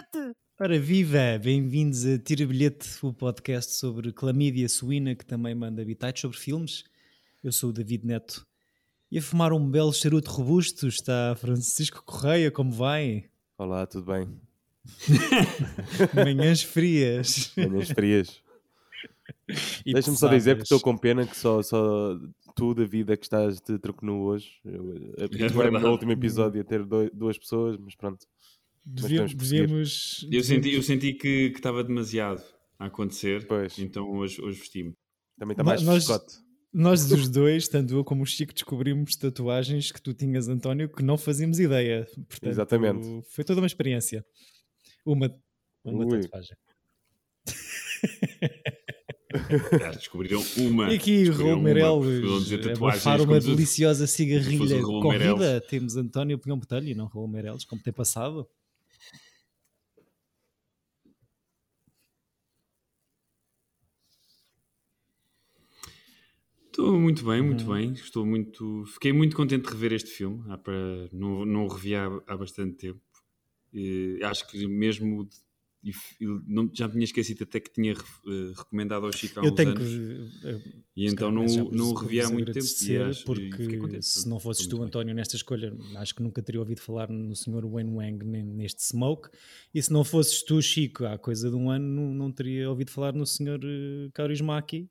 bilhete! Ora viva! Bem-vindos a Tira Bilhete, o podcast sobre clamídia suína que também manda habitats sobre filmes. Eu sou o David Neto. E a fumar um belo charuto robusto está Francisco Correia, como vai? Olá, tudo bem? Manhãs frias. Manhãs frias. Deixa-me só dizer que estou com pena que só, só tu, David, é que estás de troco nu hoje. Eu, é no último episódio a ter dois, duas pessoas, mas pronto. Devíamos, devíamos... Eu senti, eu senti que, que estava demasiado a acontecer, pois. então hoje, hoje vesti-me. Também está mais nós, Nós os dois, tanto eu como o Chico, descobrimos tatuagens que tu tinhas, António, que não fazíamos ideia. Portanto, Exatamente. Foi toda uma experiência. Uma, uma tatuagem. Ah, descobriram uma. E aqui Romerelos a uma deliciosa cigarrilha corrida. Temos António Pinhão Botelho e não Raul Meireles, como tem passado. Estou muito bem, muito uhum. bem. Estou muito. Fiquei muito contente de rever este filme. Há para... não, não o revi há, há bastante tempo. E acho que mesmo e, não, já me tinha esquecido até que tinha uh, recomendado ao Chico há eu tenho anos. Que, uh, e então não, não o revi há muito tempo. Acho, porque se não fosses tu, António, nesta escolha, acho que nunca teria ouvido falar no Sr. Wayne Wang neste Smoke. E se não fosses tu, Chico, há coisa de um ano, não, não teria ouvido falar no Sr. Uh, Kaurismaki.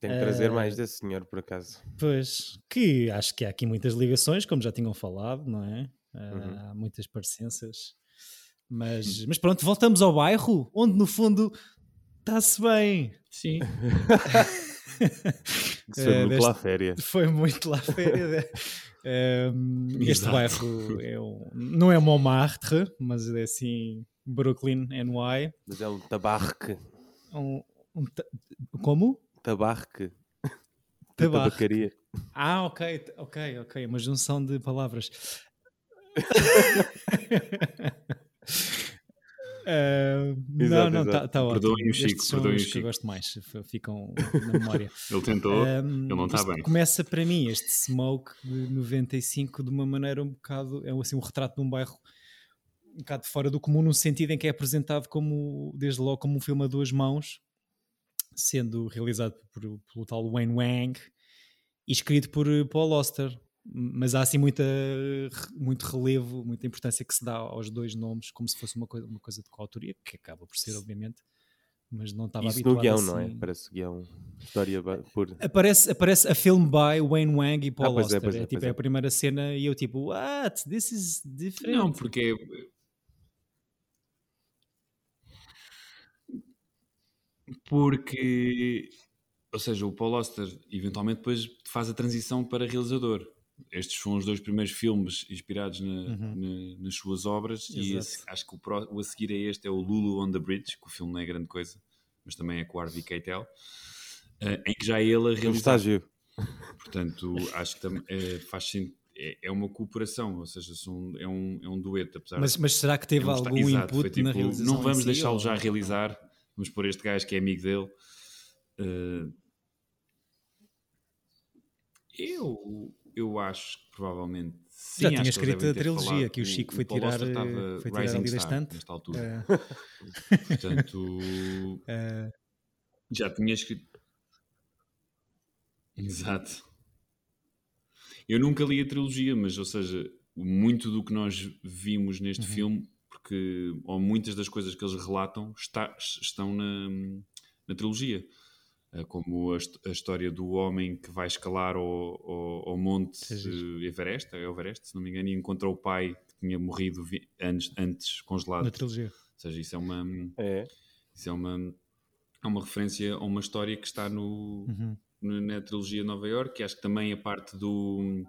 Tenho que trazer mais desse senhor, por acaso. Pois, que acho que há aqui muitas ligações, como já tinham falado, não é? Uhum. Há muitas parecenças. Mas, mas pronto, voltamos ao bairro, onde no fundo está-se bem. Sim. foi uh, muito deste, lá férias. Foi muito lá férias. um, este bairro é um, não é Montmartre, mas é assim Brooklyn, NY. Mas é um tabarque. Um, um ta como? Tabarque. Tabacaria. Ah, ok, ok, ok. Uma junção de palavras. Uh, não, não, está tá ótimo. Perdoem o Chico, perdoem o Chico. que eu gosto mais, ficam na memória. ele tentou, um, ele não está bem. Começa para mim este Smoke de 95 de uma maneira um bocado, é assim um retrato de um bairro um bocado fora do comum, no sentido em que é apresentado como, desde logo, como um filme a duas mãos, sendo realizado por, pelo tal Wayne Wang e escrito por Paul Oster, mas há assim muita, muito relevo, muita importância que se dá aos dois nomes, como se fosse uma coisa, uma coisa de coautoria, que acaba por ser, obviamente, mas não estava Isso habituado no guião, assim. não é? Parece guião, história por... Aparece, aparece a film by Wayne Wang e Paul ah, Auster, é, é, é, tipo, é, a primeira cena e eu tipo, what? This is different. Não, porque... Porque... Ou seja, o Paul Auster eventualmente depois faz a transição para realizador estes foram os dois primeiros filmes inspirados na, uhum. na, nas suas obras Exato. e esse, acho que o, pro, o, a seguir a este é o Lulu on the Bridge, que o filme não é grande coisa, mas também é com o Harvey Keitel, uh, em que já é ele a realizar. Portanto, acho que também é, faz é, é uma cooperação, ou seja, é, um, é um dueto. Apesar mas, mas será que teve é algum input tipo, na realização? Não vamos si, deixá-lo ou... já realizar, vamos pôr este gajo que é amigo dele. Uh, eu eu acho que provavelmente sim, já tinha escrito a trilogia que o Chico foi, tirar, eh, foi tirar ali da estante nesta altura. É. Portanto, é. já tinha escrito. Exato. Eu nunca li a trilogia, mas, ou seja, muito do que nós vimos neste uhum. filme, porque, ou muitas das coisas que eles relatam, está, estão na, na trilogia. Eh, como a, a, história do homem que vai escalar ao, ao, ao monte é Everest, é Everest, se não me engano, e encontra o pai que tinha morrido antes, antes congelado. Na trilogia. Ou seja, isso é uma, é. Isso é uma, é uma referência a uma história que está no, uhum. na trilogia Nova York, que acho que também a parte do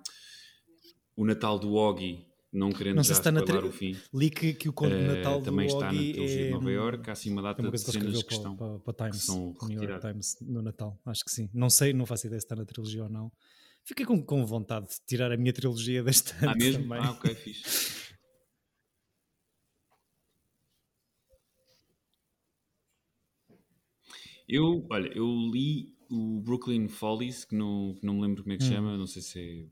o Natal do Oggy não querendo não já se está na o fim. Li que, que o conto de Natal uh, também está na trilogia é, de Nova York, há assim uma data de cenas que, estão para, para Times, são New York Times no Natal, acho que sim. Não sei, não faço ideia se está na trilogia ou não. Fiquei com, com vontade de tirar a minha trilogia deste ano. Ah, mesmo? Também. Ah, ok, fixe. Eu, olha, eu li o Brooklyn Follies, que não, que não me lembro como é que se hum. chama, não sei se é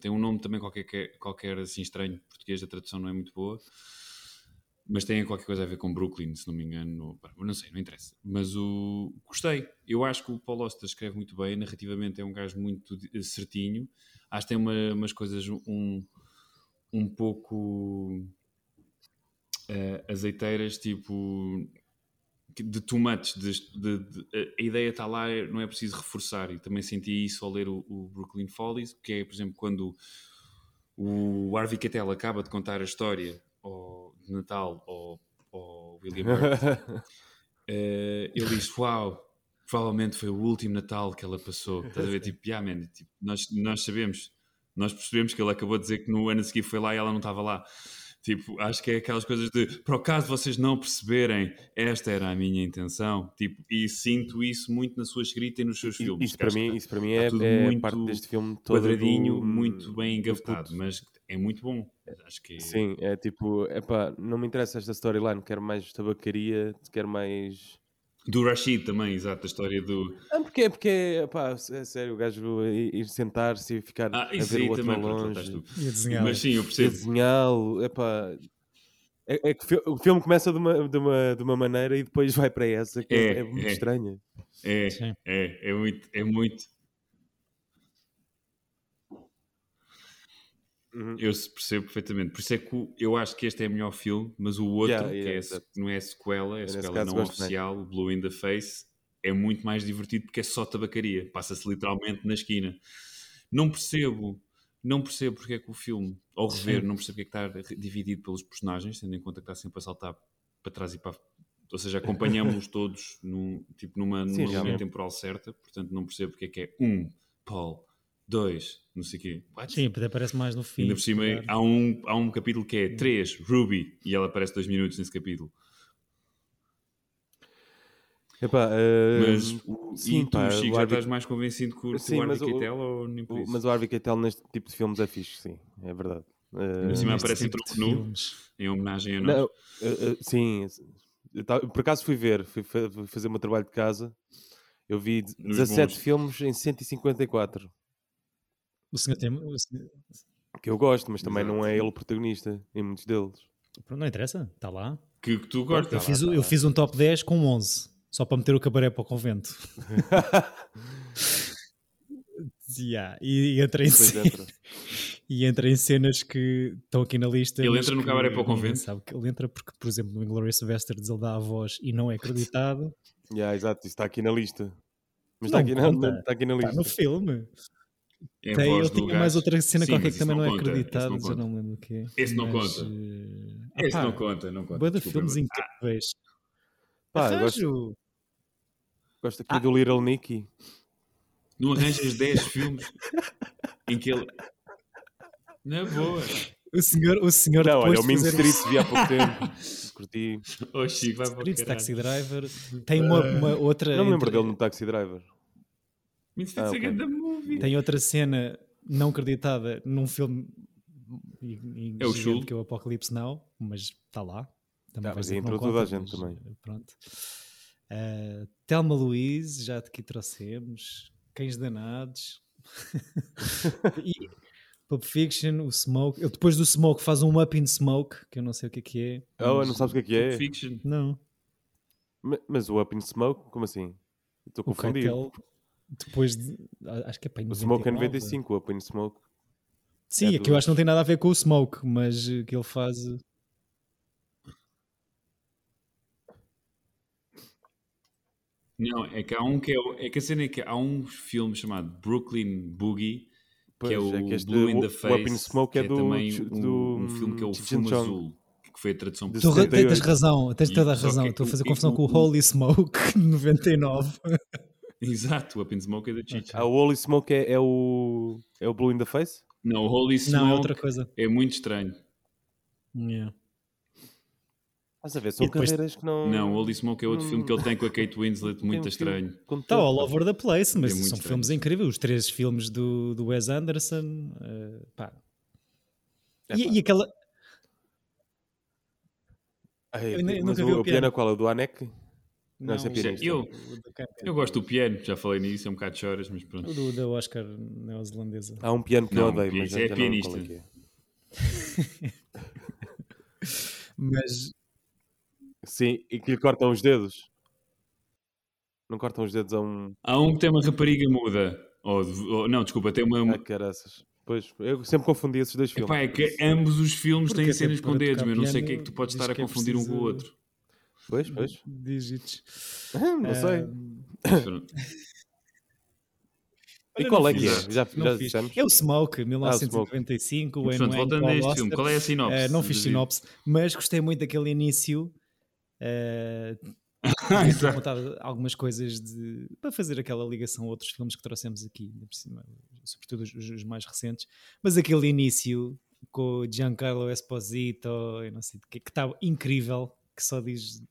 tem um nome também qualquer, qualquer assim estranho português, a tradução não é muito boa. mas tem qualquer coisa a ver com Brooklyn, se não me engano. Não sei, não interessa. Mas o gostei. Eu acho que o Paul Oster escreve muito bem, narrativamente é um gajo muito certinho. Acho que tem uma, umas coisas um, um pouco uh, azeiteiras, tipo de too much. De, de, de, a ideia está lá, não é preciso reforçar. E também senti isso ao ler o, o Brooklyn Follies, que é, por exemplo, quando o Harvey Keitel acaba de contar a história ao, de Natal ao, ao William Hurt, uh, ele diz: Uau, provavelmente foi o último Natal que ela passou. Estás a ver? Tipo, yeah, man, tipo, nós, nós sabemos, nós percebemos que ele acabou de dizer que no ano a seguir foi lá e ela não estava lá. Tipo, acho que é aquelas coisas de, por acaso vocês não perceberem, esta era a minha intenção. Tipo, e sinto isso muito na sua escrita e nos seus filmes. Isso para mim, isso para mim é, é muito parte deste filme todo quadradinho, do, muito bem engavetado, mas é muito bom. Acho que... Sim, é tipo, epá, não me interessa esta storyline, quero mais tabacaria, quero mais do Rashid também, exato, a história do. Ah, porque, porque pá, é sério, o gajo ir sentar-se e ficar ah, a ver o outro também, longe. Pronto, e a desenhá-lo. Mas sim, eu percebo. E a desenhá-lo, É, é, que o filme começa de uma, de, uma, de uma maneira e depois vai para essa, que é, é muito é. estranha. É, é, é muito, é muito. Uhum. Eu percebo perfeitamente. Por isso é que eu acho que este é o melhor filme, mas o outro, yeah, yeah, que é, não é sequela, é a sequela não oficial, Blue in the Face, é muito mais divertido porque é só tabacaria. Passa-se literalmente na esquina. Não percebo, não percebo porque é que o filme, ao rever, Sim. não percebo porque é que está dividido pelos personagens, tendo em conta que está sempre a saltar para trás e para ou seja, acompanhamos todos num, tipo, numa, Sim, numa linha temporal certa, portanto não percebo porque é que é um Paul, dois, não sei o quê. What? Sim, até aparece mais no fim. Ainda por cima há um, há um capítulo que é 3, Ruby, e ela aparece dois minutos nesse capítulo. Epá, uh, mas sim, e tu, pá, Chico, já Harvey... estás mais convencido com, o sim, o Harvey Keitel ou nem por isso? Mas o Harvey Keitel neste tipo de filmes é fixe, sim, é verdade. Uh, por cima aparece tipo em nu, em homenagem a nós. Não, uh, uh, sim, por acaso fui ver, fui fazer o meu trabalho de casa, eu vi 17 filmes em 154. O senhor tem. O senhor... Que eu gosto, mas também Exato. não é ele o protagonista em muitos deles. Pronto, não interessa, está lá. Que, que tu gostas. Eu, fiz, tá eu fiz um top 10 com 11, só para meter o cabaré para o convento. yeah, e, e entra em cena, entra. e entra em cenas que estão aqui na lista. Ele entra no cabaré para o convento? Sabe que ele entra porque, por exemplo, no Inglourious Basterds ele dá a voz e não é acreditado. yeah, exato, isso está aqui na lista. Mas está aqui, na, está aqui na lista. Está no filme. Tem, eu tinha mais outra cena Sim, qualquer que também não, é acreditada, já não lembro o que é. Esse não conta. Uh... Esse não conta, não conta. Boa filmes incríveis. Pá, gosto, gosto aqui ah. do Little Nicky. Não arranjas 10 filmes em que ele. Na boa. O senhor, o senhor não, olha, o Mean Street vi há pouco tempo. Curti. Oh, Chico, vai Street, Taxi Driver. Tem uma, uma outra. Não me lembro entre... dele no Taxi Driver. Ah, okay. movie. Tem outra cena não acreditada num filme é o show que é o Apocalipse Now, mas está lá. Também tá, mas entrou toda a gente também. Pronto. Uh, Telma Louise, já aqui trouxemos. Cães Danados. e Pulp Fiction, o Smoke. Eu, depois do Smoke faz um Up in Smoke, que eu não sei o que é que é. Oh, não sabes o que é que é? Pulp Fiction. Não. Mas, mas o Up in Smoke, como assim? Estou confundido. Depois de. Acho que é para O Smoke é 95, o Up in Smoke. Sim, é, é que eu acho que não tem nada a ver com o Smoke, mas que ele faz. Não, é que há um que é, é que a cena é que há um filme chamado Brooklyn Boogie Pois, que é o é que este, Blue in the Face, o in Smoke que é, é do, também do, um, filme que é o Fumo Azul, que foi a tradução Tu tens razão, tens toda a razão. Estou a fazer confusão com o Holy Smoke 99. Exato, o Up in Smoke é da Chicha. Ah, o Holy Smoke é, é, o, é o Blue in the Face? Não, o Holy Smoke não, é, outra coisa. é muito estranho. Yeah. Estás a ver, são depois... carreiras que não. Não, o Holy Smoke é outro não... filme que ele tem com a Kate Winslet, muito estranho. Está all over the place, mas é são estranho. filmes incríveis. Os três filmes do, do Wes Anderson. Uh, pá. É, e, pá. e, aquela. Ai, eu, eu mas o, o, o piano é qual? O do Anek? Não, não é eu, eu gosto do piano, já falei nisso, é um bocado de choras, mas pronto. O do, do Oscar neozelandesa. Há um piano que não, eu odeio, mas é pianista. É. mas Sim, e que lhe cortam os dedos. Não cortam os dedos a um. Há um que tem uma rapariga muda. Ou, ou não, desculpa, tem uma. Ah, caraças. Pois, eu sempre confundi esses dois filmes. Epá, é que ambos os filmes Porque têm cenas com dedos, mas não sei o que é que tu podes estar a é confundir é um com o outro. Pois, pois. Dígitos. não sei. e qual é que é? Já, já É o Smoke, 1995. Ah, o Portanto, voltando a este filme, qual é a sinopse? Uh, não fiz sinopse, mas gostei muito daquele início. Uh, contar algumas coisas de, para fazer aquela ligação a outros filmes que trouxemos aqui, cima, sobretudo os, os, mais recentes. Mas aquele início com o Giancarlo Esposito, eu não sei, que estava incrível, que só diz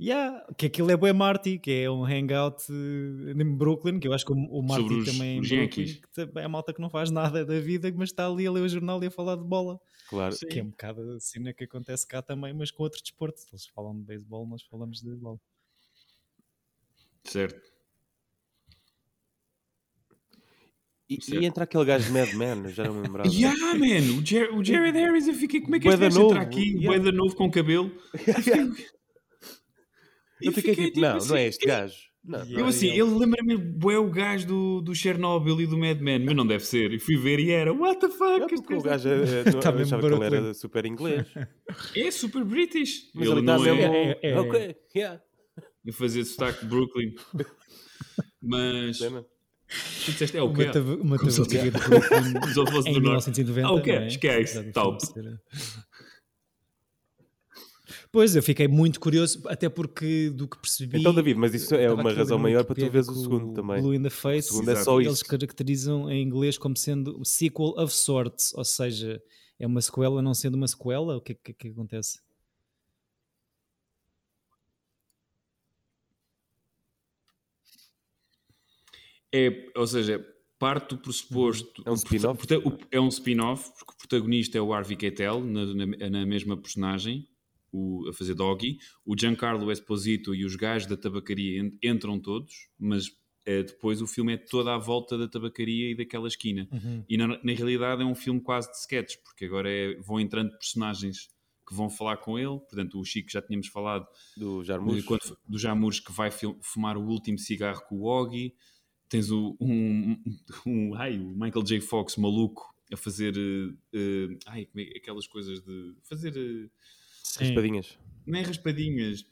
Yeah, que aquilo é Boa Marty, que é um hangout uh, em Brooklyn, que eu acho que o, Marty os, também os em Brooklyn, que é a malta que não faz nada da vida, mas está ali a ler o jornal e a falar de bola. Claro. Que é um bocado a cena que acontece cá também, mas com outro desporto. Eles falam de beisebol, nós falamos de bola. Certo. E, e, entra aquele gajo de Mad Men, já não me lembrava. yeah, man! O, Jer o Jared Harris, eu fiquei, como é que este gajo entra aqui? Yeah. Boeda novo com cabelo. Eu fiquei, fiquei tipo, não, assim, não é este gajo. Não, eu não é assim, ele, ele lembra-me, é o gajo do, do Chernobyl e do Mad Men, mas não deve ser. E fui ver e era, what the fuck? É o gajo é, é, tá eu achava que ele era super inglês. É super British. Mas ele, ele não é... é, é, Ok, yeah. E fazer sotaque Brooklyn. Mas... Tu disseste, é o quê? Uma tabacaria de Brooklyn em 1990. Ah, o quê? Esquece, top. Pois, eu fiquei muito curioso, até porque do que percebi. Então, David, mas isso é uma razão maior para tu veres o segundo também. Blue in the Face, o segundo é só eles isso. caracterizam em inglês como sendo o sequel of sorts, ou seja, é uma sequela não sendo uma sequela. O que é que, que acontece? É, ou seja, parte do pressuposto. É um spin-off? É um spin-off, porque o protagonista é o Harvey Keitel, na, na, na mesma personagem o, a fazer doggy. O Giancarlo Esposito e os gajos da tabacaria entram todos, mas é, depois o filme é toda à volta da tabacaria e daquela esquina. Uhum. E na, na, realidade é um filme quase de sketch, porque agora é, vão entrando personagens que vão falar com ele. Portanto, o Chico já tínhamos falado do Jarmus, do Jarmus que vai fumar o último cigarro com o Oggy. Tens o, um, um, ai, o Michael J. Fox maluco a fazer uh, uh, ai, é, aquelas coisas de fazer. Uh, Sim. Raspadinhas. Nem raspadinhas.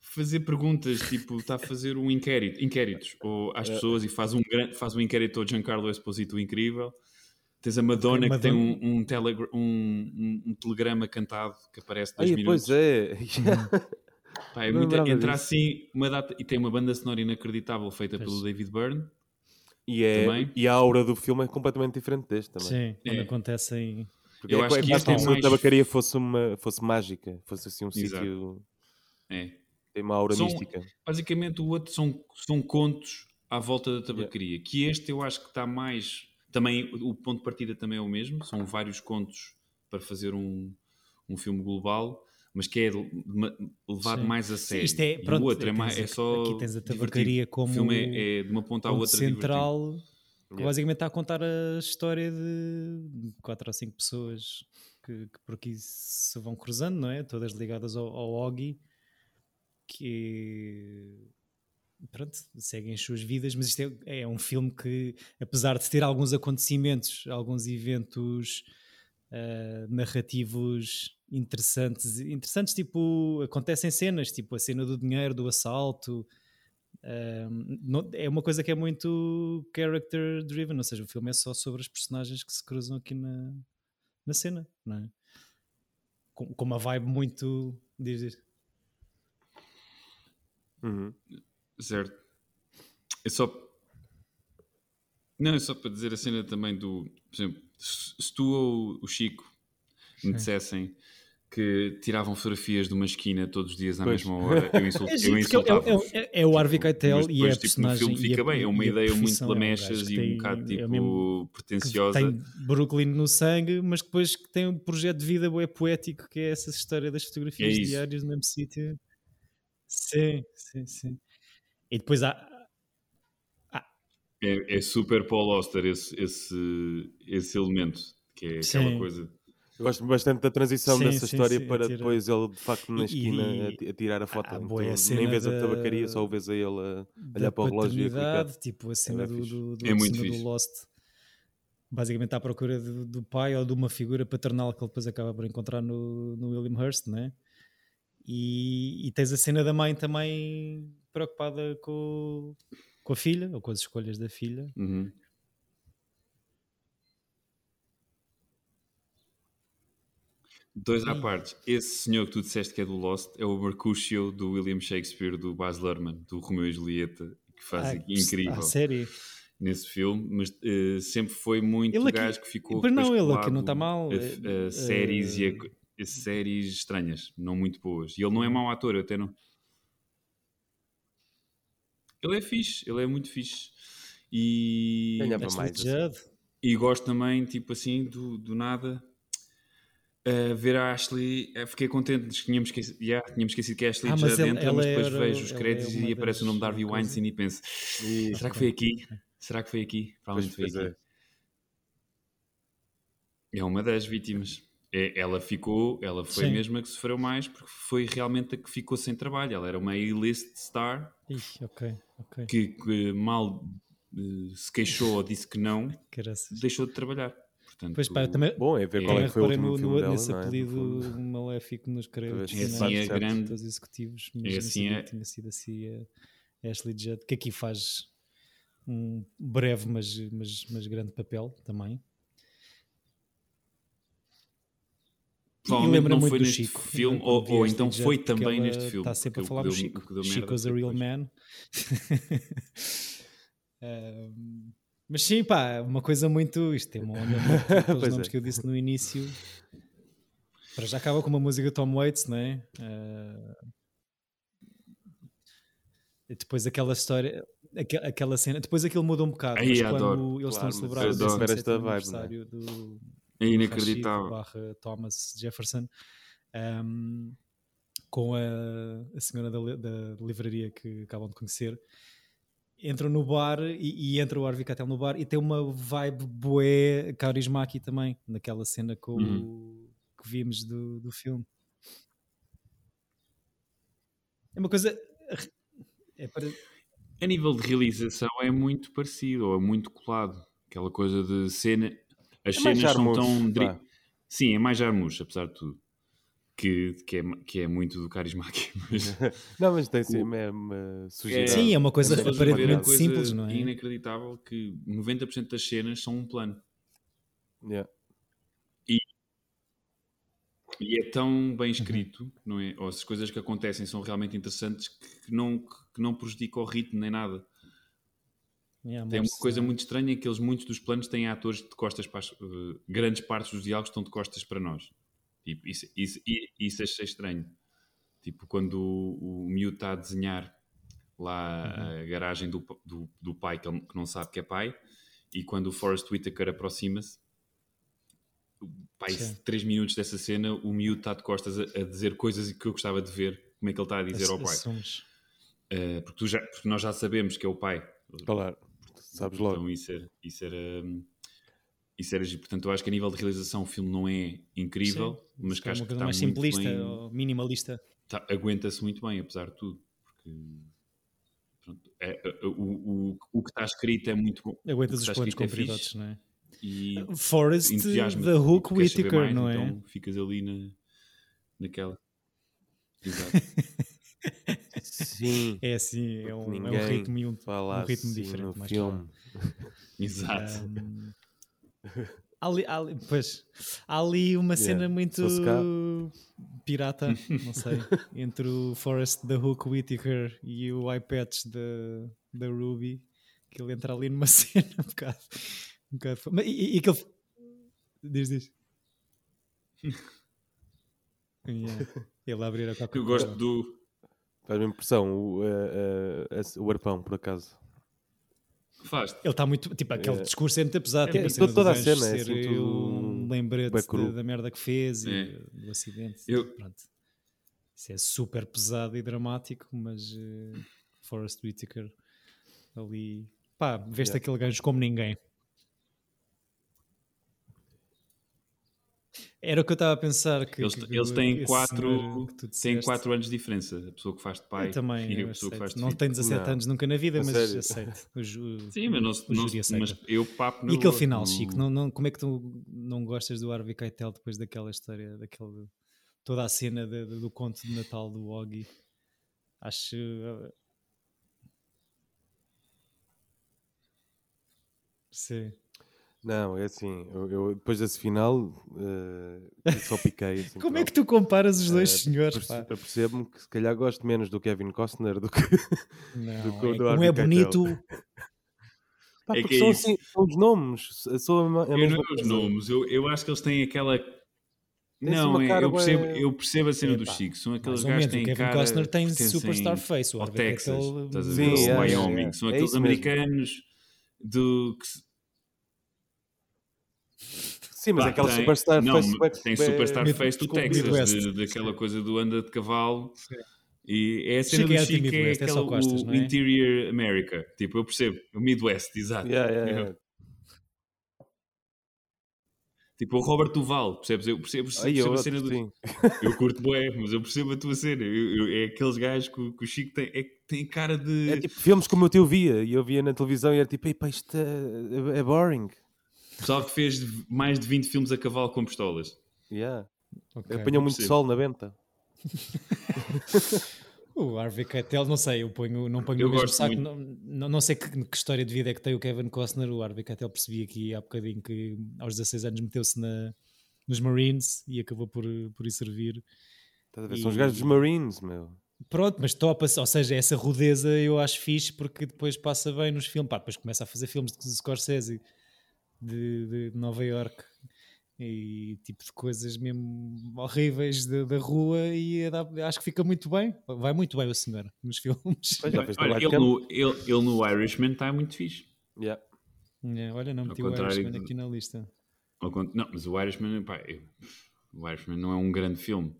Fazer perguntas, tipo, está a fazer um inquérito, inquéritos ou às é. pessoas e faz um, faz um inquérito ao Giancarlo Esposito incrível. Tens a Madonna, Madonna. que tem um, um, telegra um, um, um, telegrama cantado que aparece dois Ai, minutos. Pois é. Pá, é muito, entra assim uma data e tem uma banda sonora inacreditável feita pois. pelo David Byrne. E, é, e a aura do filme é completamente diferente deste também. Sim, quando é. acontecem porque eu é, acho que isto é mais... a tabacaria fosse, uma, fosse mágica, fosse assim um sítio... É. Tem uma aura são, mística. Basicamente o outro são, são contos à volta da tabacaria, yeah. que este eu acho que está mais... Também o ponto de partida também é o mesmo, são vários contos para fazer um, um filme global, mas que é levado Sim. mais a sério. Isto é, pronto, e o outro é, mais, é só Aqui tens a tabacaria divertido. como o filme é, é, de uma ponta à outra central divertido. Yeah. Basicamente está a contar a história de quatro ou cinco pessoas que, que, por aqui se vão cruzando, não é? Todas ligadas ao, ao Oggy, que pronto, seguem as suas vidas, mas isto é, é, um filme que, apesar de ter alguns acontecimentos, alguns eventos uh, narrativos interessantes, interessantes tipo, acontecem cenas, tipo a cena do dinheiro, do assalto, é uma coisa que é muito character driven, ou seja, o filme é só sobre as personagens que se cruzam aqui na, na cena, não é? Com, com uma vibe muito. Diz, diz. Uhum. Certo. É só. Não, é só para dizer a cena também do. Por exemplo, se tu ou o Chico me dissessem que tiravam fotografias de uma esquina todos os dias à pois. mesma hora. Eu, insult, é, eu insultava. É, é, é, o Harvey Keitel e é a personagem. No filme fica bem, é uma ideia muito lamechas e um bocado tipo mesmo, pretenciosa. Tem Brooklyn no sangue, mas depois que tem um projeto de vida é poético que é essa história das fotografias diárias no mesmo sítio. Sim, sim, sim. E depois há. É, é, super Paul Auster esse, esse, esse elemento, que é aquela sim. coisa gosto bastante da transição sim, dessa sim, história sim, para depois ele de facto na esquina e, a, tirar a foto. Ah, boa, então, nem vês a tabacaria, só o vês a ele a olhar para o relógio e a clicar. Tipo a cena é do, do, do, é do Lost. Basicamente à procura do, do, pai ou de uma figura paternal que ele depois acaba por encontrar no, no William Hurst, né? E, e tens a cena da mãe também preocupada com, com a filha ou com as escolhas da filha. Uhum. Dois à parte. Esse senhor que tu disseste que é do Lost é o Mercutio do William Shakespeare, do Baz Luhrmann, do Romeu e Julieta, que faz ah, incrível. A série? Nesse filme, mas uh, sempre foi muito ele gajo que ficou. Mas não, ele aqui não está mal. A, a, a séries uh... e a, eh, séries estranhas, não muito boas. E ele não é mau ator, eu até não. Ele é fixe, ele é muito fixe. E. Ganhava mais. Assim. E gosto também, tipo assim, do, do nada Uh, ver a Ashley, uh, fiquei contente, tínhamos esquecido, yeah, tínhamos esquecido que a Ashley ah, já ele, entra, mas depois era, vejo os créditos é e aparece o nome de Harvey Weinstein e penso: Isso, será que foi aqui? Será que foi aqui? Provavelmente foi aqui. É. é. uma das vítimas. É, ela ficou, ela foi Sim. a mesma que sofreu mais porque foi realmente a que ficou sem trabalho. Ela era uma A-list star Ixi, okay, okay. Que, que, mal uh, se queixou ou disse que não, deixou de trabalhar. Portanto, pois pá, também, bom é ver qual é, que foi o último no, filme dela, nesse é? apelido maléfico nos créditos é assim é grande os executivos é assim é... tinha sido assim a Ashley Judd que aqui faz um breve mas, mas, mas grande papel também Provavelmente não foi neste Chico, filme, ou, ou então foi também neste filme. Está sempre a falar do Chico. Chico's a real man. um, Mas sim, pá, uma coisa muito. Isto tem uma onda muito. nomes é. que eu disse no início. Para já acaba com uma música de Tom Waits, não é? Uh... E depois aquela história, aquela cena, depois aquilo muda um bocado. Aí, mas adoro. quando eles claro, estão a celebrar o aniversário é? do é inacreditável. barra Thomas Jefferson um, com a, a senhora da, da livraria que acabam de conhecer entram no bar e, e entra o Harvey Keitel no bar e tem uma vibe boé carisma aqui também, naquela cena com uhum. que vimos do, do filme. É uma coisa. É para... A nível de realização é muito parecido, ou é muito colado. Aquela coisa de cena. As é cenas são tão. Dri... Sim, é mais jarmucho, apesar de tudo que, que, é, que é muito do carisma aqui. Mas... não, mas tem sim mesmo é, é, Sim, é uma coisa é aparentemente coisa simples, não é? inacreditável que 90% das cenas são um plano. Yeah. E, e é tão bem uhum. escrito, uhum. não é? Ou as coisas que acontecem são realmente interessantes que não, que não prejudicam o ritmo nem nada. Yeah, Tem uma coisa muito estranha que eles, muitos dos planos têm atores de costas para as, uh, grandes partes dos diálogos estão de costas para nós. Tipo, isso, isso, isso achei estranho. Tipo, quando o, o miúdo está a desenhar lá uhum. a garagem do, do, do pai, que, ele, que não sabe que é pai, e quando o Forrest Whitaker aproxima-se, pai, três minutos dessa cena, o miúdo está de costas a, a, dizer coisas que eu gostava de ver, como é que ele está a dizer ao pai. Uh, porque, já, porque, nós já sabemos que é o pai. Claro, sabes logo. Então isso era, isso era, isso era portanto eu acho que a nível de realização o filme não é incrível Sim, mas que é acho que está mais muito simplista bem, ou minimalista tá, aguenta-se muito bem apesar de tudo porque pronto, é, é, o, o, o que está escrito é muito bom aguentas os compridos, é não é? E Forest the Hook Whitaker, mais, não é? Então ficas ali na, naquela. Exato. Sim. É assim, é um, é um ritmo, um, um ritmo assim diferente. No filme. Exato. Um, Ali, ali, pois, há ali uma cena yeah. muito pirata, não sei, entre o Forest da Hook Whitaker e o iPads da, da Ruby, que ele entra ali numa cena um bocado. Um bocado Mas, e, e que ele. Diz, diz. yeah. Ele a abrir a coca Eu gosto do. Faz-me impressão o, uh, uh, o arpão, por acaso. Faz. Ele está muito. Tipo, aquele é. discurso é muito pesado. É, tipo, a toda a cena é assim, um lembrete da merda que fez é. e do acidente. Eu... Pronto. Isso é super pesado e dramático, mas uh, Forrest Whitaker ali. Pá, veste yeah. aquele gancho como ninguém. Era o que eu estava a pensar. Que, eles, que, eles têm, quatro, têm quatro anos de diferença. A pessoa que faz de pai eu também, e a pessoa que faz de Não filho. tem 17 não. anos nunca na vida, mas sério? aceito. O, Sim, mas, não, não, mas eu papo E aquele final, Chico, não, não, como é que tu não gostas do Harvey Keitel depois daquela história, daquele, toda a cena de, de, do conto de Natal do Oggy? Acho... Sim. Não, é assim, eu, eu depois desse final uh, só piquei. Assim, Como é que tu comparas os dois uh, senhores? Perce, Percebo-me que se calhar gosto menos do Kevin Costner do que, não, do, é, do como é bonito. Pá, é são, é assim, são os nomes, são a, a eu não os nomes, eu, eu acho que eles têm aquela. não, é, eu, percebo, eu percebo a cena é, do Chico. São aqueles gajos que têm Kevin cara. Costner tem superstar face. O Texas, aquele... estás a ver? Sim, o Wyoming. É, são aqueles americanos do, que, Sim, mas Pá, aquela tem, Superstar não, Face. Tem Superstar é, Face do Texas, de, daquela coisa do anda de cavalo. Sim. E é a cena Cheguei do Chico, que é, é aquela, costas, o é? Interior America. Tipo, eu percebo. O Midwest, exato. Yeah, yeah, yeah. Tipo, o Robert Duval, percebes? Eu percebo, percebo, Ai, percebo eu, a cena do. Eu curto bué, mas eu percebo a tua cena. Eu, eu, é aqueles gajos que, que, o Chico tem, é, tem cara de. É tipo filmes como o teu via, e eu via na televisão e era tipo, isto é, é boring. Pessoal que fez mais de 20 filmes a cavalo com pistolas. Yeah. Okay. Apanhou muito sol na venta. o Harvey Keitel, não sei, eu ponho, não ponho eu no mesmo saco. Não, não, não, sei que, que, história de vida é que tem o Kevin Costner. O Harvey Keitel percebi aqui há bocadinho que aos 16 anos meteu-se nos Marines e acabou por, por ir servir. E... São os gajos dos Marines, meu. Pronto, mas topa-se, ou seja, essa rudeza eu acho fixe porque depois passa bem nos filmes. Pá, depois começa a fazer filmes de Scorsese de, de Nova York e tipo de coisas mesmo horríveis da rua e acho que fica muito bem, vai muito bem o senhor nos filmes. Pois, olha, ele, no, ele, ele no Irishman está muito fixe. Yeah. Yeah, olha, não meti o Irishman aqui na lista. Não, mas o Irishman, pá, o Irishman não é um grande filme.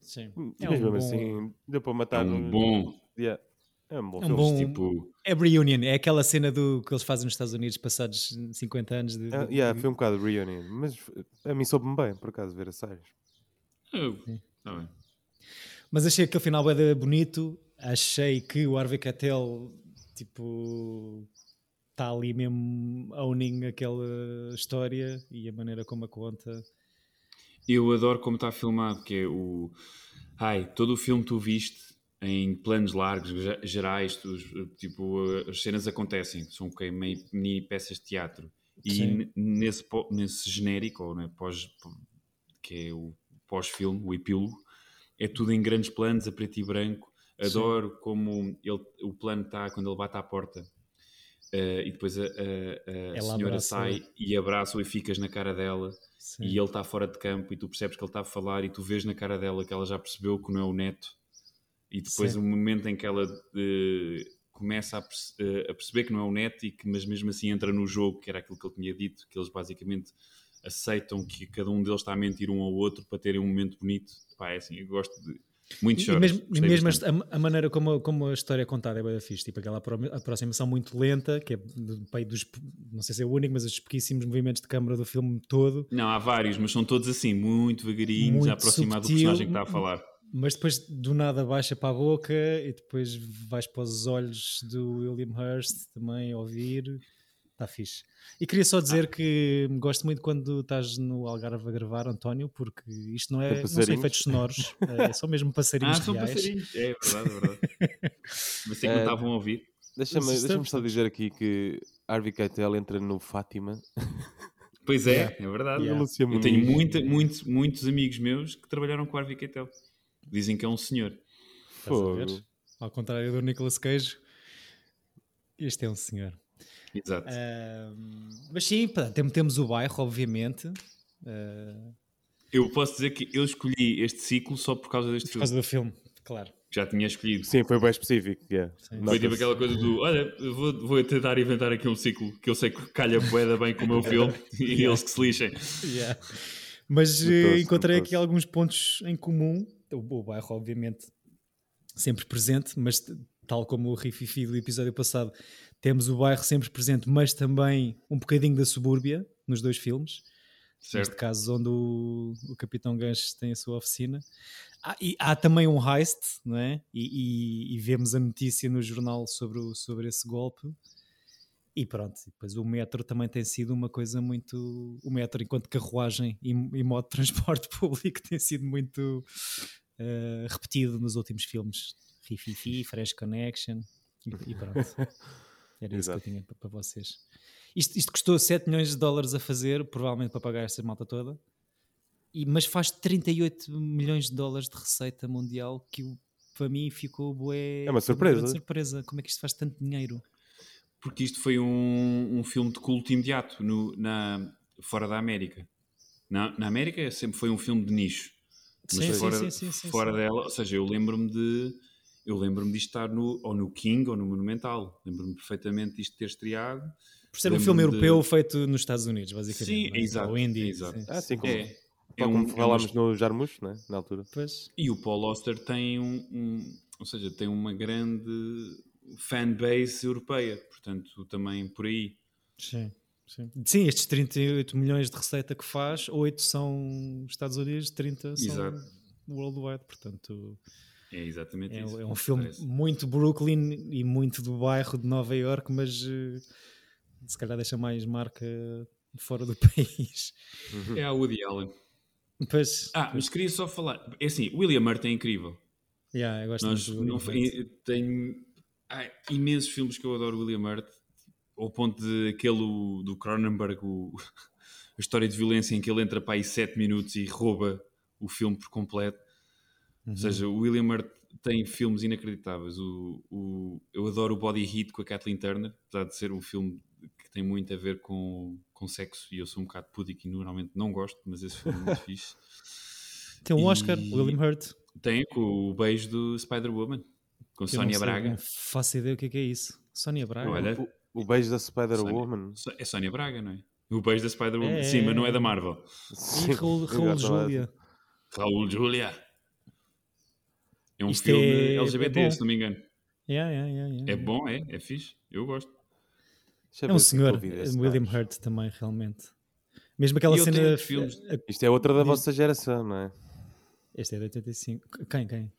Sim. É um bom... assim, deu para matar. É um bom. Yeah. É um bom é um Bom, tipo... É reunion, é aquela cena do, que eles fazem nos Estados Unidos passados 50 anos. De, uh, yeah, foi um bocado reunion, mas a mim soube-me bem, por acaso, ver a séries. Tá bem. Mas achei que o final era bonito, achei que o Harvey Keitel, tipo, está ali mesmo owning aquela história e a maneira como a conta. Eu adoro como está filmado, que é o... Ai, todo o filme tu viste em planos largos, gerais, tipo, as cenas acontecem, são okay, meio mini peças de teatro. E nesse, nesse genérico, né, pós, que é o pós-filme, o epílogo, é tudo em grandes planos, a preto e branco. Adoro Sim. como ele, o plano está quando ele bate à porta uh, e depois a, a, a senhora sai e abraça-o e ficas na cara dela Sim. e ele está fora de campo e tu percebes que ele está a falar e tu vês na cara dela que ela já percebeu que não é o neto e depois o momento em que ela uh, começa a, perce uh, a, perceber que não é o neto, e que, mas mesmo assim entra no jogo, que era aquilo que ele tinha dito, que eles basicamente aceitam que cada um deles está a mentir um ao outro para terem um momento bonito. Pá, é assim, eu gosto de. Muito e mesmo, e mesmo a, a, maneira como, como a história é contada é bem fixe, tipo aquela aproximação muito lenta, que é do, dos, não sei se é o único, mas os pouquíssimos movimentos de câmara do filme todo. Não, há vários, mas são todos assim, muito devagarinhos, muito a aproximar subtil, do personagem que está a falar mas depois do nada baixa para a boca e depois vais para os olhos do William Hurst também a ouvir. Está fixe. E queria só dizer ah. que gosto muito quando estás no Algarve a gravar, António, porque isto não é não são efeitos sonoros, é só mesmo passarinhos. Ah, são reais. passarinhos, é verdade, é verdade. Mas sei que não é, estavam a ouvir. Deixa-me deixa só dizer aqui que Harvey Keitel entra no Fátima. Pois é, yeah. é verdade. Yeah. Eu tenho muita, muito, muitos amigos meus que trabalharam com Harvey Keitel. Dizem que é um senhor. Ao contrário do Nicolas Cage, este é um senhor. Exato. Uh, mas sim, temos o bairro, obviamente. Uh... Eu posso dizer que eu escolhi este ciclo só por causa deste por filme. Por causa do filme, claro. Já tinha escolhido. Sim, foi bem específico. Yeah. Foi tipo aquela coisa do: olha, vou, vou tentar inventar aqui um ciclo que eu sei que calha boeda bem com o meu filme e eles que se lixem. Yeah. Mas uh, encontrei aqui alguns pontos em comum o, o bairro, obviamente, sempre presente, mas tal como o Rififi do episódio passado, temos o bairro sempre presente, mas também um bocadinho da subúrbia nos dois filmes. Certo. Neste caso, onde o, o Capitão Gancho tem a sua oficina. Há, e há também um heist, não é? E, e, e, vemos a notícia no jornal sobre, o, sobre esse golpe. E pronto, depois o metro também tem sido uma coisa muito. O metro, enquanto carruagem e, e modo de transporte público, tem sido muito uh, repetido nos últimos filmes. Rififi, Fresh Connection e, e pronto. Era isso que eu tinha para, para vocês. Isto, isto custou 7 milhões de dólares a fazer, provavelmente para pagar essa malta toda, e, mas faz 38 milhões de dólares de receita mundial que para mim ficou bué, É uma surpresa. Uma surpresa. Como é que isto faz tanto dinheiro? Porque isto foi um, um filme de culto imediato no, na, fora da América. Na, na América sempre foi um filme de nicho. Mas sim, fora, sim, sim, fora dela, ou seja, eu lembro-me de eu lembro-me de estar no, ou no King ou no Monumental. Lembro-me perfeitamente disto ter estreado. Por ser um filme de... europeu feito nos Estados Unidos, basicamente. Sim, é? exato. Ou indie. Exato. Sim. Ah, sim, como, é, é um, falámos é no Jarmusch, né? na altura. Pois. E o Paul Auster tem um, um, ou seja, tem uma grande fanbase europeia, portanto, também por aí. Sim. Sim. Sim, estes 38 milhões de receita que faz, 8 são Estados Unidos, 30 são Exato. worldwide, portanto é exatamente é, isso. É um filme parece. muito Brooklyn e muito do bairro de Nova York, mas uh, se calhar deixa mais marca fora do país. É a Woody Allen. Pois, ah, mas queria só falar. É assim, William Hurt é incrível. Yeah, eu gosto Nós, não, tenho há imensos filmes que eu adoro William Hurt, ao ponto de aquele do Cronenberg, o, a história de violência em que ele entra para aí 7 minutos e rouba o filme por completo. Uhum. Ou seja, o William Hurt tem filmes inacreditáveis. O, o, eu adoro o Body Heat com a Kathleen Turner, apesar de ser um filme que tem muito a ver com, com sexo e eu sou um bocado pudico e normalmente não gosto, mas esse filme é muito fixe. Tem um e Oscar, William Hurt. Tem, com o beijo do Spider-Woman, com Sónia Braga. Não faço ideia o que é, que é isso. Sónia Braga? Olha, o, beijo da Spider-Woman. É Sónia Braga, não é? O beijo da Spider-Woman. É, Sim, mas não é da Marvel. E Raul, Raul Julia. Raul Julia. É um Isto filme é, LGBT, é se não me engano. Yeah, yeah, yeah, é bom, é, é fixe. Eu gosto. é um senhor, William Hurt também, realmente. Mesmo aquela cena. Filmes... Isto é outra da vossa geração, não é? Este é de 85. Quem? Quem?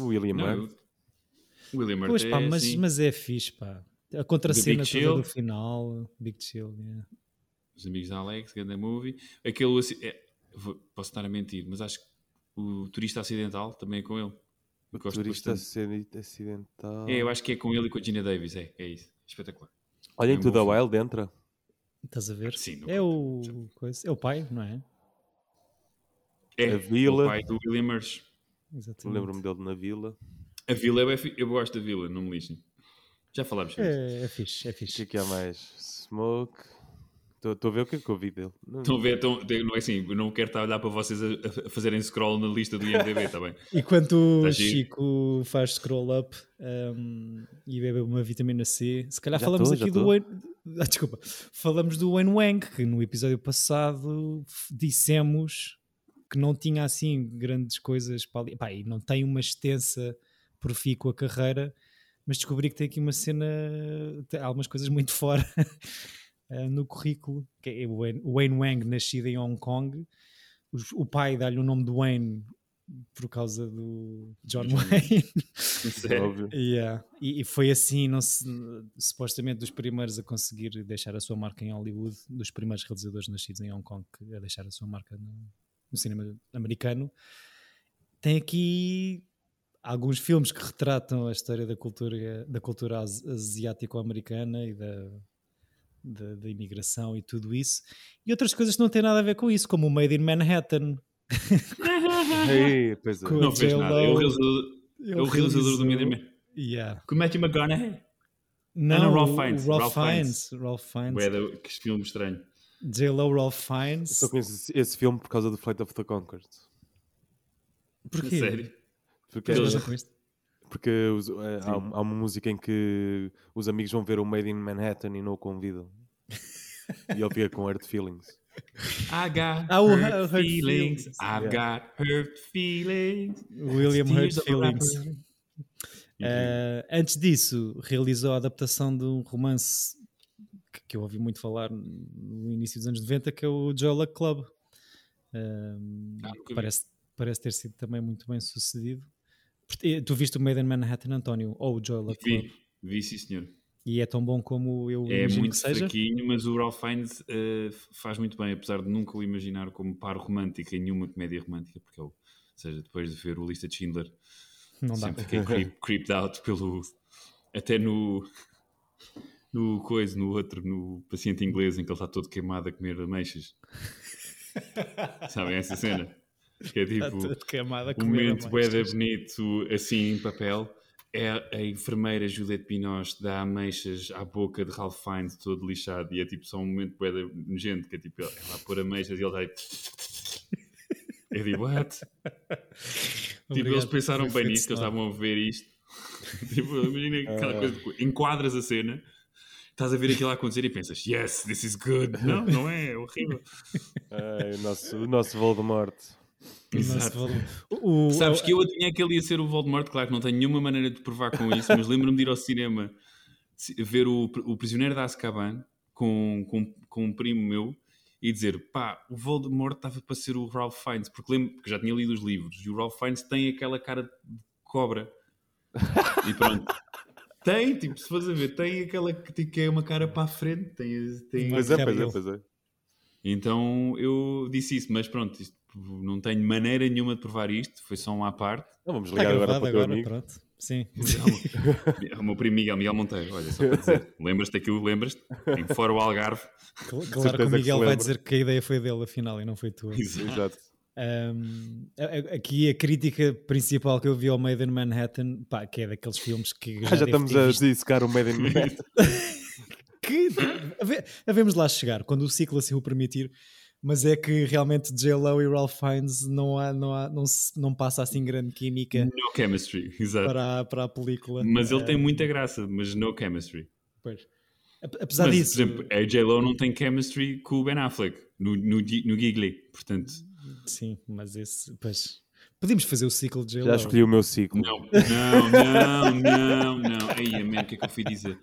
O William Hurt. William Hurt. Pois pá, é, mas, assim... mas é fixe, pá. A contracena toda do final, Big Chill, yeah. Os amigos da Alex, grande movie. Aquele, é, posso estar a mentir, mas acho que o Turista Acidental também é com ele. O Turista Acidental. É, eu acho que é com ele e com a Gina Davis. É, é isso. Espetacular. Olha, em é Tudo Wild entra. Estás a ver? Sim, é o, coisa, é o pai, não é? É, a Vila. o pai do William. Lembro-me dele na Vila. A Vila, eu, eu gosto da Vila, não me lixem. Já falámos sobre é, isso. É fixe, é fixe. O que é que há mais? Smoke. Estou a ver o que é que eu vi dele. Estão a ver, tão, não é assim, eu não quero estar a olhar para vocês a, a fazerem scroll na lista do IMDB, está bem? Enquanto o Chico faz scroll up um, e bebe uma vitamina C, se calhar já falamos tô, aqui do Wayne, ah, desculpa, falamos do Wayne Wang, que no episódio passado dissemos que não tinha assim grandes coisas para ali, Pá, e não tem uma extensa profícua carreira, mas descobri que tem aqui uma cena, algumas coisas muito fora uh, no currículo, que é o Wayne Wang, nascido em Hong Kong. O, o pai dá-lhe o nome de Wayne por causa do John Wayne. Sério? yeah. e, e, foi assim, não se, supostamente, dos primeiros a conseguir deixar a sua marca em Hollywood, dos primeiros realizadores nascidos em Hong Kong a deixar a sua marca no, no cinema americano. Tem aqui alguns filmes que retratam a história da cultura, da cultura asiático-americana e da da, imigração e tudo isso, e outras coisas que não têm nada a ver com isso, como o Made in Manhattan. Ei, pois é. Não fez nada, é o realizador, é o realizador do Made in Manhattan. Yeah. Com Matthew McConaughey. Não, Ana Ralph Fiennes. Ralph, Ralph Fiennes. Ralph Fiennes. Ué, que filme estranho. J-Lo Ralph Fiennes. Eu só conheço esse filme por causa do Flight of the Conchords. Porquê? Sério? Porque, porque os, é, há, há, uma música em que os amigos vão ver o Made in Manhattan e não o convidam. e ele fica com hurt feelings. I got oh, hurt, hurt, feelings. feelings. I've yeah. got hurt feelings. William Hurt Feelings. Uh, antes disso, realizou a adaptação de um romance que, que eu ouvi muito falar no início dos anos 90, que é o Luck Club. Um, ah, parece, parece ter sido também muito bem sucedido. Tu viste o Made in Manhattan, António? Ou o Joe Luck vi? Vi, sim, senhor. E é tão bom como eu É muito fraquinho, mas o Ralph Fiennes uh, faz muito bem, apesar de nunca o imaginar como par romântico em nenhuma comédia romântica, porque ele, ou seja, depois de ver o Lista de Schindler, não dá. sempre fiquei creep, creeped out pelo... Até no... No coisa, no outro, no paciente inglês, em que ele está todo queimado a comer ameixas. Sabem essa cena? Que é tipo um momento bué bonito assim em papel. É a enfermeira Juliette Binoche dá ameixas à boca de Ralph Fiennes todo lixado. E é tipo só um momento bué nojento que é tipo ela a pôr ameixas e ele está tipo eu digo what? tipo eles pensaram bem nisto que eles estavam a ver isto. Tipo imagina aquela coisa enquadras a cena estás a ver aquilo a acontecer e pensas yes, this is good. Não, não é, é horrível. O, nosso, o nosso Voldemort Exato. O, Sabes que eu adivinhei que ele ia ser o Voldemort, claro que não tenho nenhuma maneira de provar com isso, mas lembro-me de ir ao cinema ver o, o Prisioneiro da Azkaban com, com, com um primo meu e dizer, pá, o Voldemort estava para ser o Ralph Fiennes, porque lembro que já tinha lido os livros, e o Ralph Fiennes tem aquela cara de cobra. e pronto. Tem, tipo, se fores a ver, tem aquela que, que é uma cara para a frente, tem, tem pois é, pois é, pois é. Então eu disse isso, mas pronto, isto não tenho maneira nenhuma de provar isto, foi só uma à parte. Não, vamos ligar agora para o teu agora, amigo. Pronto. Sim. o meu primo Miguel, Miguel Monteiro, olha, só para dizer, lembras-te daquilo, lembras-te? Em fora o Algarve. Claro, claro que o Miguel que vai dizer que a ideia foi dele, afinal, e não foi tua. Exato. Um, aqui a crítica principal que eu vi ao Made in Manhattan, pá, que é daqueles filmes que. Já, já estamos a dissecar o Made in Manhattan. que havemos lá chegar, quando o ciclo assim o permitir mas é que realmente J-Lo e Ralph Fiennes não, há, não, há, não, se, não passa assim grande química no chemistry, exato. Para, para a película. Mas ele tem muita graça, mas no chemistry. Pois. Apesar mas, disso. Por exemplo, a J-Lo não tem chemistry com o Ben Affleck no, no, no Giggly, portanto. Sim, mas esse. Pois. Podíamos fazer o ciclo de J-Lo. Já escolhi o meu ciclo. Não, não, não, não, não. Aí, amém, o que é que eu fui dizer?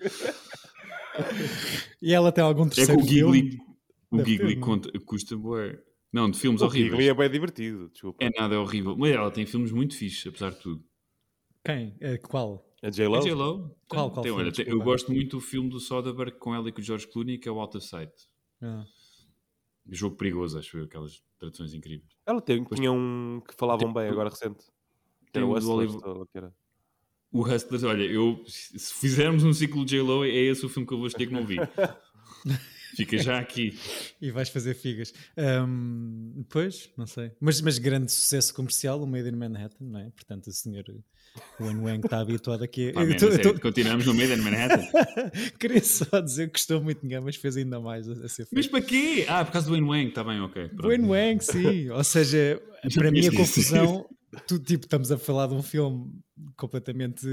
E ela tem algum terceiro é que o Giggly, o Giggly conta, custa bué. Não, de filmes o horríveis. O Giggly é bem divertido, desculpa. É nada, é horrível. Mas ela tem filmes muito fixes, apesar de tudo. Quem? É, qual? A J-Lo? A J-Lo. Qual, qual tem, olha, tem, Eu gosto muito do filme do Soderbergh com ela e com o George Clooney, que é o Out of Sight. Ah. Jogo perigoso, acho eu, aquelas traduções incríveis. Ela tem, tinha um que falavam tem, bem agora recente. Tem o Hustlers. O Hustlers, olha, eu, se fizermos um ciclo de J-Lo, é esse o filme que eu vou escolher que não vi. Fica já aqui. e vais fazer figas. Um, pois, não sei. Mas, mas grande sucesso comercial, o Made in Manhattan, não é? Portanto, o senhor Wen Wang está habituado aqui. Ah, tô, tô... Continuamos no Made in Manhattan. Queria só dizer que gostou muito ninguém, mas fez ainda mais a, a ser feito. Mas para quê? Ah, por causa do Wen Wang, está bem, ok. Wen Wang, sim. Ou seja, para mim a confusão. Tu, tipo, estamos a falar de um filme completamente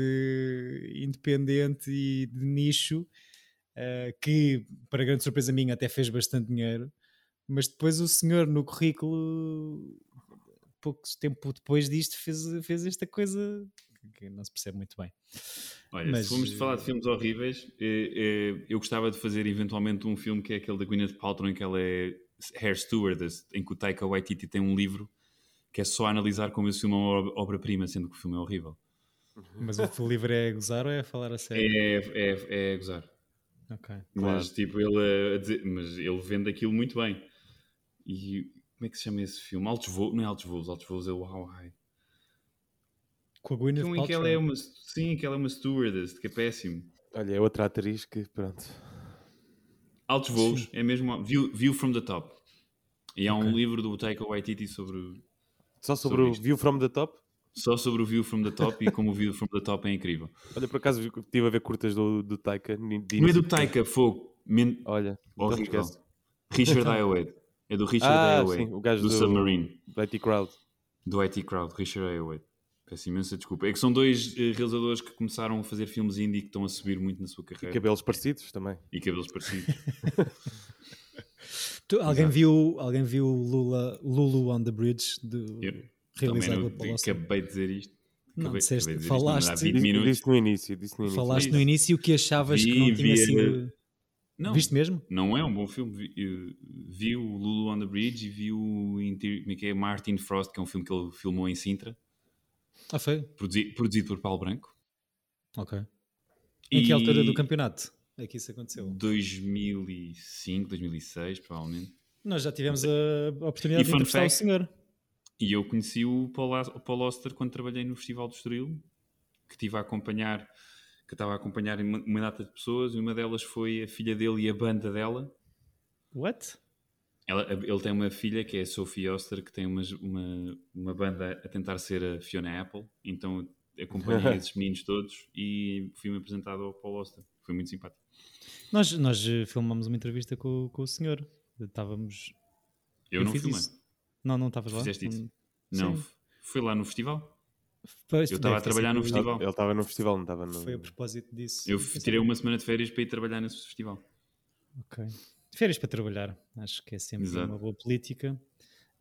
independente e de nicho que, para grande surpresa minha, até fez bastante dinheiro, mas depois o senhor no currículo, pouco tempo depois disto, fez, fez esta coisa que não se percebe muito bem. Olha, mas, se formos falar de filmes horríveis, eh, eh, eu gostava de fazer eventualmente um filme que é aquele da Gwyneth Paltrow, em que ela é Hair Stewardess, em que o Taika Waititi tem um livro que é só analisar como esse filme é uma obra-prima, sendo que o filme é horrível. Mas o livro é a gozar ou é a falar a sério? É, é, é a gozar. Okay. Mas claro. tipo, ele, dizer, mas ele vende aquilo muito bem. E como é que se chama esse filme? Altos Voos, não é Altos Voos, Altos Voos é o How High. Com a Gwyneth Paltrow? Que ela é uma, sim, que ela é uma stewardess, que é péssimo. Olha, é outra atriz que, pronto. Altos Voos, sim. é mesmo View, View from the Top. E há okay. um livro do Taika Waititi sobre... Só sobre, sobre o View from the Top? Só sobre o View from the Top e como o View from the Top é incrível. Olha, por acaso estive a ver curtas do, do Taika. Não é do Taika, fogo. Men... Olha, horrível. Richard Ayoade. É do Richard ah, Ayoade, sim, o gajo do, do Submarine. Do IT Crowd. Do IT Crowd, Richard Ayoade. Peço imensa desculpa. É que são dois uh, realizadores que começaram a fazer filmes indie que estão a subir muito na sua carreira. E cabelos parecidos também. E cabelos parecidos. tu, alguém, viu, alguém viu Lula, Lulu on the Bridge? Do... Yeah realizado pelo Acabei de dizer isto. Não, acabei, disseste, acabei de falaste, isto, disse, disse, no início, disse no início. Falaste no início que achavas vi, que não tinha sido... Não, Viste mesmo? Não é um bom filme. Vi, vi, o Lulu on the Bridge e vi o é é, Martin Frost, que é um filme que ele filmou em Sintra. Ah, foi? Produzido, produzido por Paulo Branco. Ok. Em e... que altura do campeonato é que isso aconteceu? 2005, 2006, provavelmente. Nós já tivemos a oportunidade e de entrevistar fact, o senhor. E eu conheci o Paul, Oster quando trabalhei no Festival do Estoril, que estive a acompanhar, que estava a acompanhar uma data de pessoas, e uma delas foi a filha dele e a banda dela. What? Ela, ele tem uma filha que é a Sophie Oster, que tem uma, uma, uma banda a tentar ser a Fiona Apple, então acompanhei esses meninos todos e fui-me apresentado ao Paul Oster. Foi muito simpático. Nós, nós eh, filmamos uma entrevista com, com o senhor. Estávamos. Eu, eu não filmei. Isso. Não, não estavas lá? Fizeste isso? Não, Sim. fui lá no festival. eu estava a trabalhar no festival. Ele estava no festival, não estava no. Foi a propósito disso. Eu tirei uma semana de férias para ir trabalhar nesse festival. Ok. Férias para trabalhar, acho que é sempre Exato. uma boa política.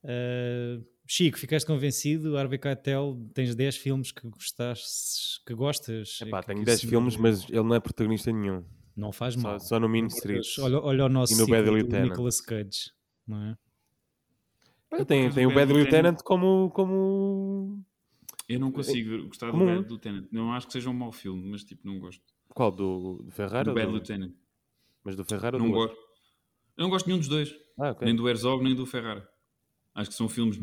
Uh, Chico, ficaste convencido? Harvey Keitel, tens 10 filmes que gostaste, que gostas? Epá, que, tenho 10 filmes, mas ele não é protagonista nenhum. Não faz mal. Só, só no Mean Street. Olha, olha o nosso e no. Nicolas Cage, não é? Olha, tem, tem o Bad Lieutenant como, como... Eu não consigo gostar como... do Bad Lieutenant. Não acho que seja um mau filme, mas tipo, não gosto. Qual? Do, do Ferrara? Do Bad do... Lieutenant. Mas do Ferrara não gosto. Eu não gosto de nenhum dos dois. Ah, okay. Nem do Herzog, nem do Ferrara. Acho que são filmes.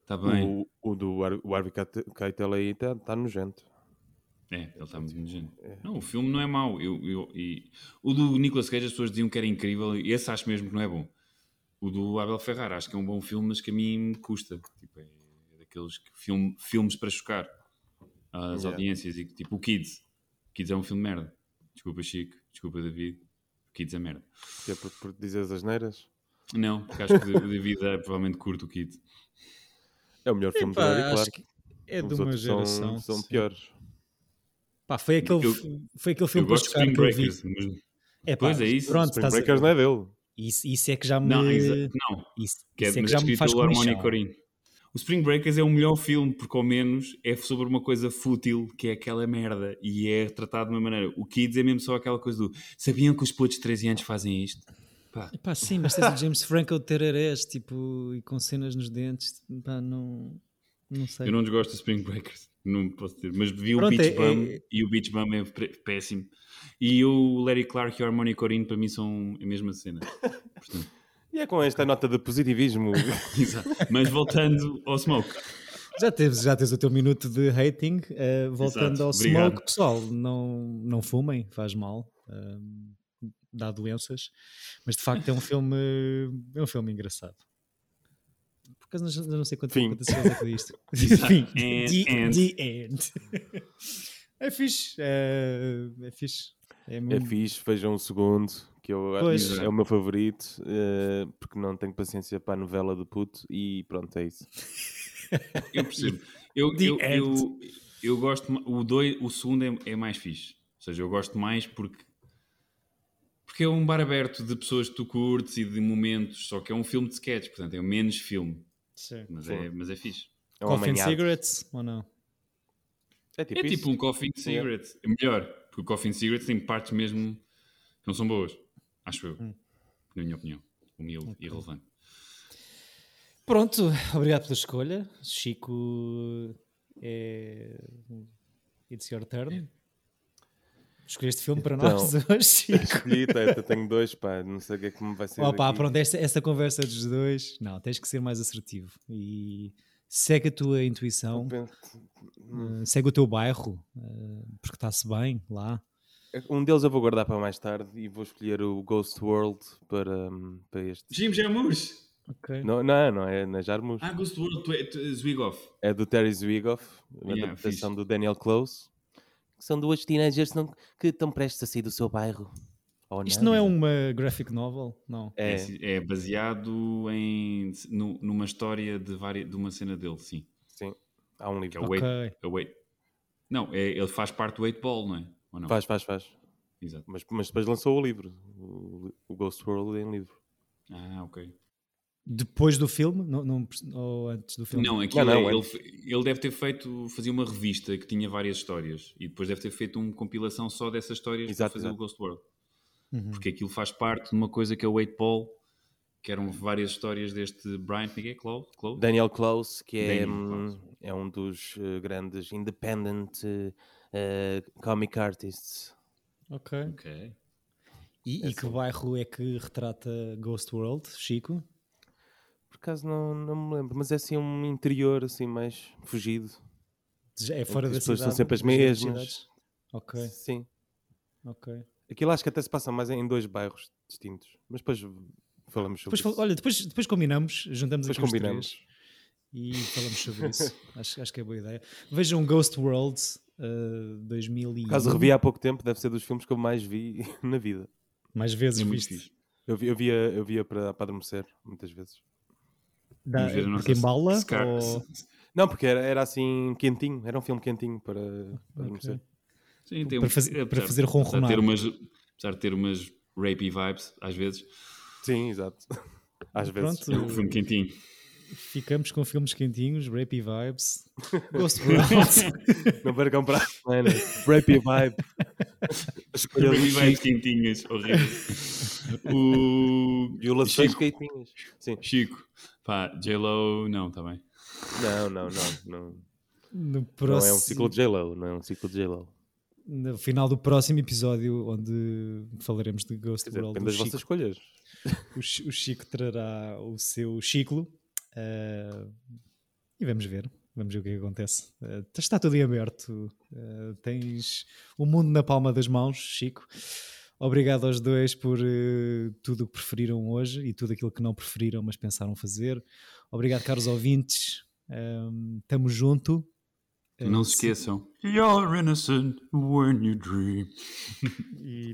Está bem. O, o do o Harvey Keitel aí está tá nojento. É, ele está muito nojento. É. Não, o filme não é mau. Eu, eu, e, o do Nicolas Cage as pessoas diziam que era incrível e esse acho mesmo que não é bom. O do Abel Ferrara acho que é um bom filme, mas que a mim me custa. Tipo, é, é daqueles filme, filmes para chocar as yeah. audiências. E, tipo, o Kids. O Kids é um filme de merda. Desculpa, Chico. Desculpa, David. O Kids é merda. Que é por, por dizer as neiras? Não, porque acho que o David é provavelmente curto o Kid. É o melhor filme Epá, do Larry Clark. É de uma geração. São, são piores. Pá, foi aquele, eu, foi aquele filme eu gosto de Spring Breakers. Mas... É, pá, pois é isso. Pronto, Spring Breakers a... não é dele. Isso, isso é que já me. Não, não. Isso, que é, isso é que já me faz Harmony Corinne. O Spring Breakers é o melhor filme, porque ao menos é sobre uma coisa fútil, que é aquela merda, e é tratado de uma maneira. O Kids é mesmo só aquela coisa do sabiam que os putos de 13 anos fazem isto? Pá. Epá, sim, mas tens o James Franco de tererés, tipo, e com cenas nos dentes, pá, não, não sei. Eu não desgosto de Spring Breakers, não posso dizer, mas vi Pronto, o Beach é, Bum é... e o Beach Bum é péssimo. E o Larry Clark e o Harmony Corinne para mim são a mesma cena. Portanto... E é com esta nota de positivismo. Exato. Mas voltando ao Smoke. Já tens, já tens o teu minuto de hating. Uh, voltando Exato. ao Obrigado. Smoke, pessoal, não, não fumem, faz mal. Uh, dá doenças, mas de facto é um filme, é um filme engraçado. Acaso não, não sei quanto tempo aconteceu com isto. Fim. The, the end. É fixe. É, é fixe. É, é muito... é fixe, vejam um segundo, que eu pois. é o meu favorito, uh, porque não tenho paciência para a novela do puto e pronto, é isso. eu percebo. Eu, eu, eu, eu, gosto, o, dois, o segundo é, é mais fixe. Ou seja, eu gosto mais porque porque é um bar aberto de pessoas que tu curtes e de momentos, só que é um filme de sketch, portanto é menos filme. Sim. Mas, é, mas é fixe. É Coffee and Cigarettes ou não? É tipo, é tipo um Coffee and Cigarettes. É melhor, porque o Coffee and Cigarettes tem partes mesmo que não são boas. Acho eu. Hum. Na minha opinião. Humilde okay. e relevante. Pronto, obrigado pela escolha. Chico é. It's your turn. É. Escolheste filme para então, nós hoje? Escolhi, eu tenho dois, pá, não sei o que é que me vai ser. Opa, daqui. pronto, esta, esta conversa dos dois, não, tens que ser mais assertivo e segue a tua intuição, uh, segue o teu bairro, uh, porque está-se bem lá. Um deles eu vou guardar para mais tarde e vou escolher o Ghost World para, para este. Jim Jarmusch! Okay. Não, não, não é na é Jarmusch. Ah, Ghost World, é, tu, Zwigoff. É do Terry Zwigoff, uma yeah, adaptação fixe. do Daniel Close são duas teenagers que, não, que estão prestes a sair do seu bairro. Isto não é uma graphic novel? Não. É, é, é baseado em, no, numa história de, várias, de uma cena dele, sim. Sim, há um livro. Que é o okay. Wait, é Wait. Não, é, ele faz parte do 8 Ball, não é? Ou não? Faz, faz, faz. Exato. Mas, mas depois lançou o livro, o, o Ghost World em livro. Ah, ok. Depois do filme? Não, não, ou antes do filme? Não, aquilo não, não, é, ele, ele deve ter feito, fazia uma revista que tinha várias histórias e depois deve ter feito uma compilação só dessas histórias exato, para fazer exato. o Ghost World. uhum. porque aquilo faz parte de uma coisa que é o Eight Ball, que eram várias histórias deste Brian Miguel Close, Close? Daniel Close, que é, Close. é um dos uh, grandes independent uh, comic artists. Ok. okay. E, é e que bairro é que retrata Ghost World, Chico? Por acaso não, não me lembro, mas é assim um interior assim mais fugido. É fora da cidade? As pessoas são sempre as mesmas. Ok. Sim. Ok. Aquilo acho que até se passa mais em dois bairros distintos. Mas depois falamos sobre depois, isso. Olha, depois, depois combinamos, juntamos depois aqui combinamos. e falamos sobre isso. acho, acho que é boa ideia. Vejam Ghost World uh, 2001. Caso revi há pouco tempo, deve ser dos filmes que eu mais vi na vida. Mais vezes é viste? Eu, eu, via, eu via para, para adormecer, muitas vezes. Da, porque embala? Ou... Não, porque era, era assim quentinho, era um filme quentinho para, para adormecer. Sim, tem para, fazer, para fazer ronronar. Ter umas, apesar de ter umas rapey vibes, às vezes. Sim, exato. Às vezes. é um filme quentinho. Ficamos com filmes quentinhos, rapey vibes. Ghost World. Não percam para a semana. Rapey vibe. Rapey vibes quentinhas, horrível. O... Violações quentinhas. Sim. Chico. Pá, J-Lo, não, também. Tá não, não, não. não. No próximo... Não é um ciclo de J-Lo, não é um ciclo de J-Lo. No final do próximo episódio, onde falaremos de Ghost dizer, World. das vossas escolhas. O, o Chico trará o seu ciclo uh, e vamos ver. Vamos ver o que, é que acontece. Uh, está tudo em aberto. Uh, tens o mundo na palma das mãos, Chico. Obrigado aos dois por uh, tudo o que preferiram hoje e tudo aquilo que não preferiram, mas pensaram fazer. Obrigado, caros ouvintes. Estamos um, junto. Não se esqueçam. You're innocent when you dream. E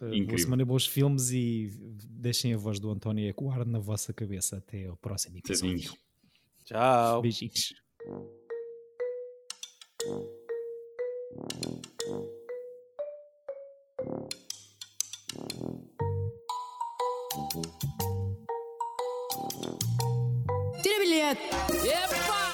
Uh, boa semana, bons filmes e deixem a voz do António ecoar na vossa cabeça. Até ao próximo episódio. Tchau. Beijinhos. Tira bilhete! Epa!